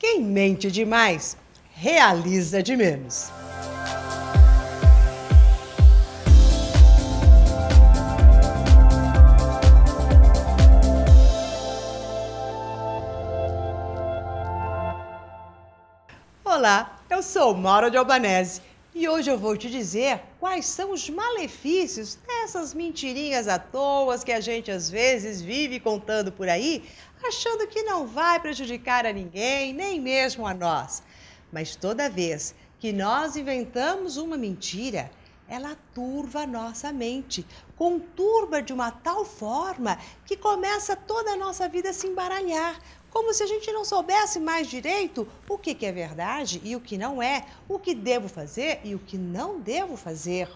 Quem mente demais, realiza de menos. Olá, eu sou Maura de Albanese e hoje eu vou te dizer quais são os malefícios dessas mentirinhas à toa que a gente às vezes vive contando por aí, achando que não vai prejudicar a ninguém, nem mesmo a nós. Mas toda vez que nós inventamos uma mentira, ela turva a nossa mente, conturba de uma tal forma que começa toda a nossa vida a se embaralhar, como se a gente não soubesse mais direito o que, que é verdade e o que não é, o que devo fazer e o que não devo fazer.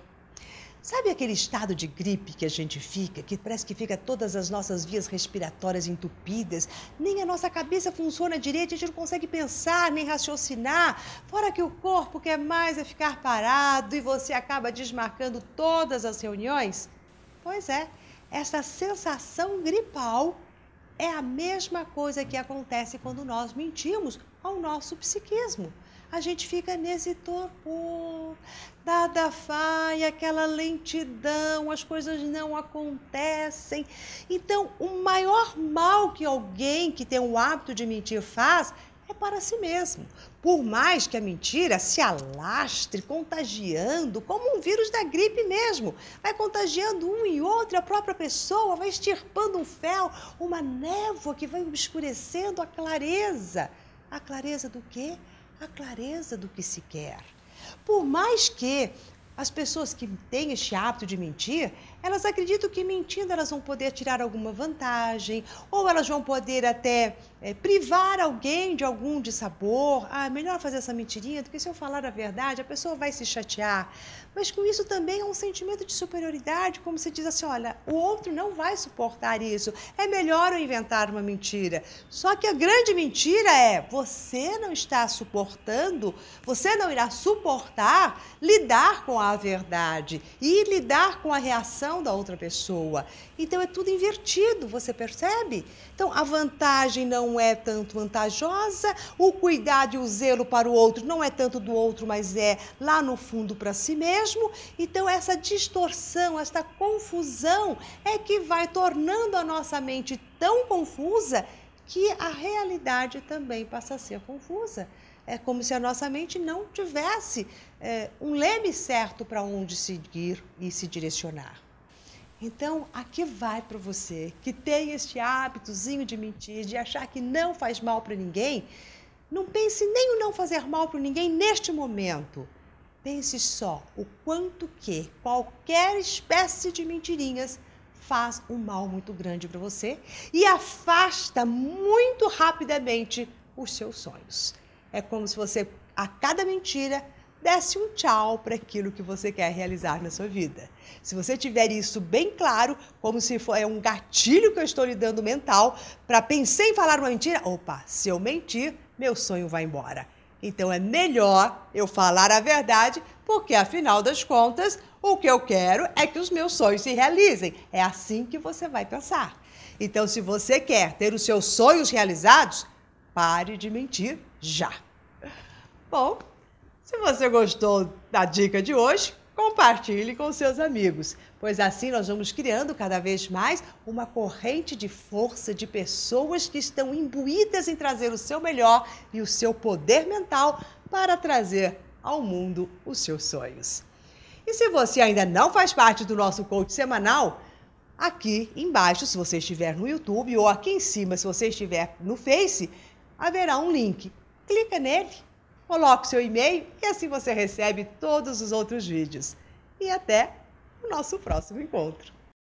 Sabe aquele estado de gripe que a gente fica, que parece que fica todas as nossas vias respiratórias entupidas, nem a nossa cabeça funciona direito, a gente não consegue pensar nem raciocinar, fora que o corpo quer mais é ficar parado e você acaba desmarcando todas as reuniões? Pois é, essa sensação gripal é a mesma coisa que acontece quando nós mentimos ao nosso psiquismo. A gente fica nesse torpor, nada vai, aquela lentidão, as coisas não acontecem. Então, o maior mal que alguém que tem o hábito de mentir faz é para si mesmo. Por mais que a mentira se alastre, contagiando, como um vírus da gripe mesmo, vai contagiando um e outro, a própria pessoa vai extirpando um fel, uma névoa que vai obscurecendo a clareza. A clareza do quê? A clareza do que se quer. Por mais que as pessoas que têm este hábito de mentir, elas acreditam que mentindo elas vão poder tirar alguma vantagem, ou elas vão poder até é, privar alguém de algum dissabor. Ah, melhor fazer essa mentirinha do que se eu falar a verdade, a pessoa vai se chatear. Mas com isso também é um sentimento de superioridade, como se diz assim: olha, o outro não vai suportar isso, é melhor eu inventar uma mentira. Só que a grande mentira é: você não está suportando, você não irá suportar lidar com a verdade e lidar com a reação da outra pessoa. Então é tudo invertido, você percebe? Então a vantagem não é tanto vantajosa, o cuidado e o zelo para o outro não é tanto do outro, mas é lá no fundo para si mesmo. Então essa distorção, essa confusão é que vai tornando a nossa mente tão confusa que a realidade também passa a ser confusa. É como se a nossa mente não tivesse é, um leme certo para onde seguir e se direcionar. Então, aqui vai para você que tem este hábitozinho de mentir, de achar que não faz mal para ninguém. Não pense nem o não fazer mal para ninguém neste momento. Pense só o quanto que qualquer espécie de mentirinhas faz um mal muito grande para você e afasta muito rapidamente os seus sonhos. É como se você, a cada mentira, desse um tchau para aquilo que você quer realizar na sua vida. Se você tiver isso bem claro, como se for é um gatilho que eu estou lhe dando mental, para pensar em falar uma mentira, opa, se eu mentir, meu sonho vai embora. Então é melhor eu falar a verdade, porque afinal das contas, o que eu quero é que os meus sonhos se realizem. É assim que você vai pensar. Então, se você quer ter os seus sonhos realizados, pare de mentir já. Bom, se você gostou da dica de hoje, compartilhe com seus amigos, pois assim nós vamos criando cada vez mais uma corrente de força de pessoas que estão imbuídas em trazer o seu melhor e o seu poder mental para trazer ao mundo os seus sonhos. E se você ainda não faz parte do nosso coach semanal, aqui embaixo, se você estiver no YouTube, ou aqui em cima, se você estiver no Face, haverá um link. Clica nele, coloque seu e-mail e assim você recebe todos os outros vídeos. E até o nosso próximo encontro.